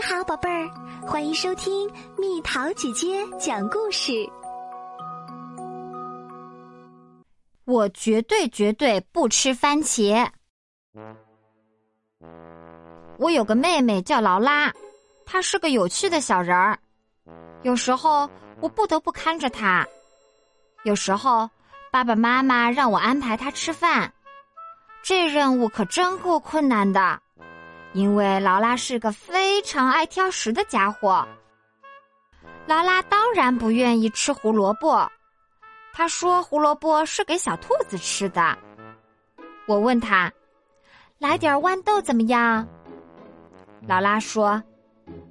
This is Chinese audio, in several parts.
你好，宝贝儿，欢迎收听蜜桃姐姐讲故事。我绝对绝对不吃番茄。我有个妹妹叫劳拉，她是个有趣的小人儿。有时候我不得不看着她，有时候爸爸妈妈让我安排她吃饭，这任务可真够困难的。因为劳拉是个非常爱挑食的家伙，劳拉当然不愿意吃胡萝卜。她说胡萝卜是给小兔子吃的。我问她：“来点豌豆怎么样？”劳拉说：“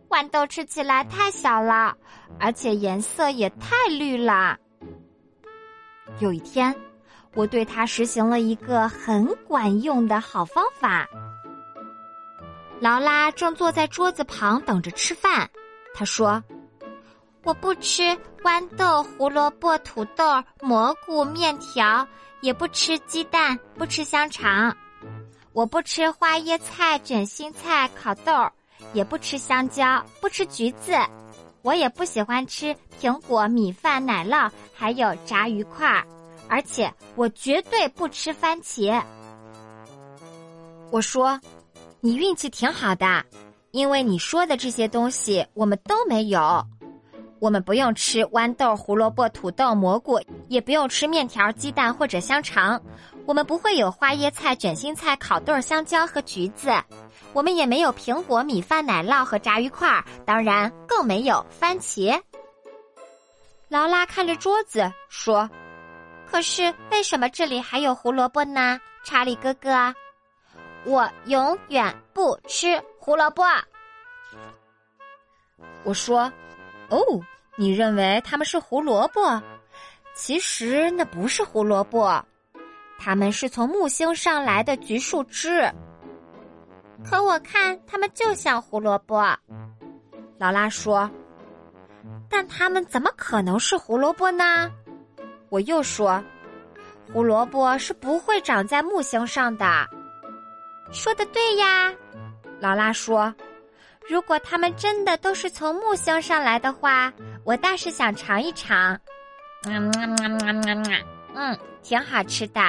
豌豆吃起来太小了，而且颜色也太绿了。”有一天，我对它实行了一个很管用的好方法。劳拉正坐在桌子旁等着吃饭。她说：“我不吃豌豆、胡萝卜、土豆、蘑菇、面条，也不吃鸡蛋，不吃香肠。我不吃花椰菜、卷心菜、烤豆，也不吃香蕉，不吃橘子。我也不喜欢吃苹果、米饭、奶酪，还有炸鱼块儿。而且我绝对不吃番茄。”我说。你运气挺好的，因为你说的这些东西我们都没有。我们不用吃豌豆、胡萝卜、土豆、蘑菇，也不用吃面条、鸡蛋或者香肠。我们不会有花椰菜、卷心菜、烤豆、香蕉和橘子。我们也没有苹果、米饭、奶酪和炸鱼块，当然更没有番茄。劳拉看着桌子说：“可是为什么这里还有胡萝卜呢，查理哥哥？”我永远不吃胡萝卜。我说：“哦，你认为它们是胡萝卜？其实那不是胡萝卜，它们是从木星上来的橘树枝。可我看它们就像胡萝卜。”劳拉说：“但它们怎么可能是胡萝卜呢？”我又说：“胡萝卜是不会长在木星上的。”说的对呀，劳拉说：“如果他们真的都是从木星上来的话，我倒是想尝一尝。”嗯，挺好吃的。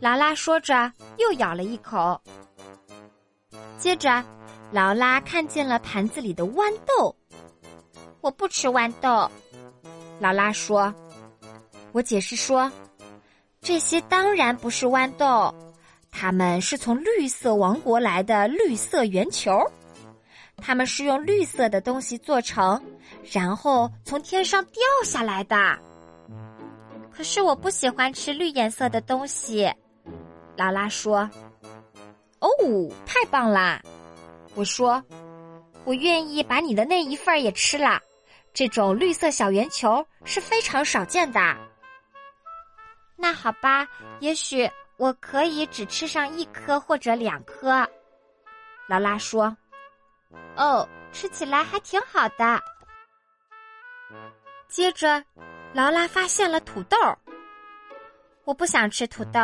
劳拉说着，又咬了一口。接着，劳拉看见了盘子里的豌豆。我不吃豌豆，劳拉说。我解释说：“这些当然不是豌豆。”它们是从绿色王国来的绿色圆球，它们是用绿色的东西做成，然后从天上掉下来的。可是我不喜欢吃绿颜色的东西，劳拉说。哦，太棒啦！我说，我愿意把你的那一份也吃了。这种绿色小圆球是非常少见的。那好吧，也许。我可以只吃上一颗或者两颗，劳拉说：“哦，吃起来还挺好的。”接着，劳拉发现了土豆。我不想吃土豆，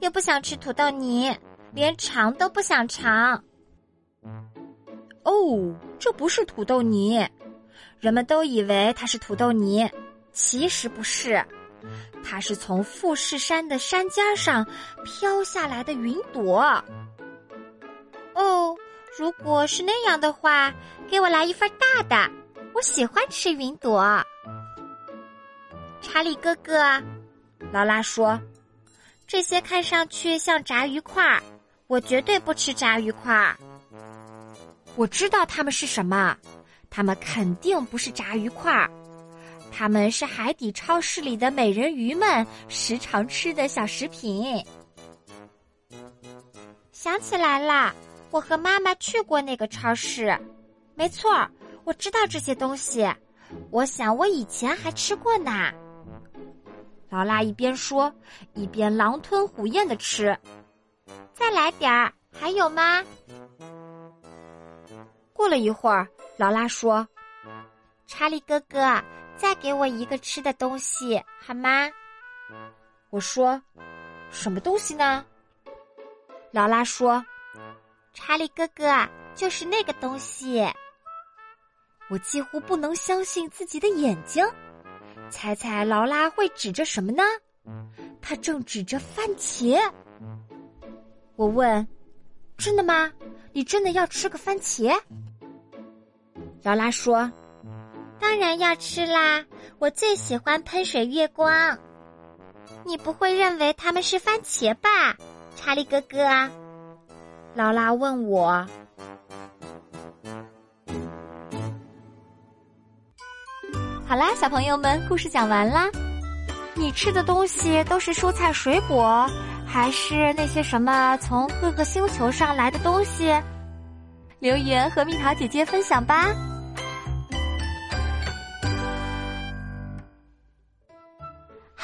也不想吃土豆泥，连尝都不想尝。哦，这不是土豆泥，人们都以为它是土豆泥，其实不是。它是从富士山的山尖上飘下来的云朵。哦，如果是那样的话，给我来一份大的。我喜欢吃云朵。查理哥哥，劳拉说：“这些看上去像炸鱼块，我绝对不吃炸鱼块。”我知道它们是什么，它们肯定不是炸鱼块。他们是海底超市里的美人鱼们时常吃的小食品。想起来了，我和妈妈去过那个超市，没错，我知道这些东西。我想我以前还吃过呢。劳拉一边说，一边狼吞虎咽的吃。再来点儿，还有吗？过了一会儿，劳拉说：“查理哥哥。”再给我一个吃的东西好吗？我说，什么东西呢？劳拉说：“查理哥哥，就是那个东西。”我几乎不能相信自己的眼睛。猜猜劳拉会指着什么呢？她正指着番茄。我问：“真的吗？你真的要吃个番茄？”劳拉说：“当然要吃啦！我最喜欢喷水月光。你不会认为它们是番茄吧，查理哥哥？”劳拉问我。好啦，小朋友们，故事讲完啦。你吃的东西都是蔬菜水果，还是那些什么从各个星球上来的东西？留言和蜜桃姐姐分享吧。